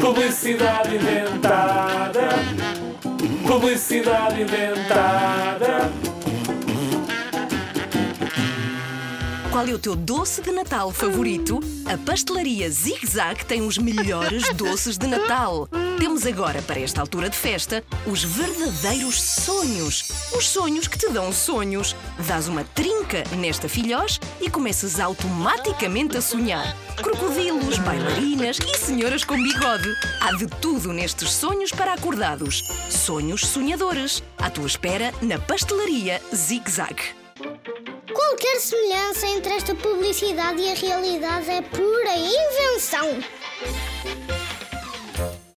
Publicidade inventada. Publicidade inventada. Qual é o teu doce de Natal favorito? A pastelaria Zig Zag tem os melhores doces de Natal. Temos agora, para esta altura de festa, os verdadeiros sonhos. Os sonhos que te dão sonhos. Dás uma trinca nesta filhós e começas automaticamente a sonhar. Crocodilos, bailarinas e senhoras com bigode. Há de tudo nestes sonhos para acordados. Sonhos sonhadores. À tua espera na pastelaria Zig Zag. Qualquer semelhança entre esta publicidade e a realidade é pura invenção.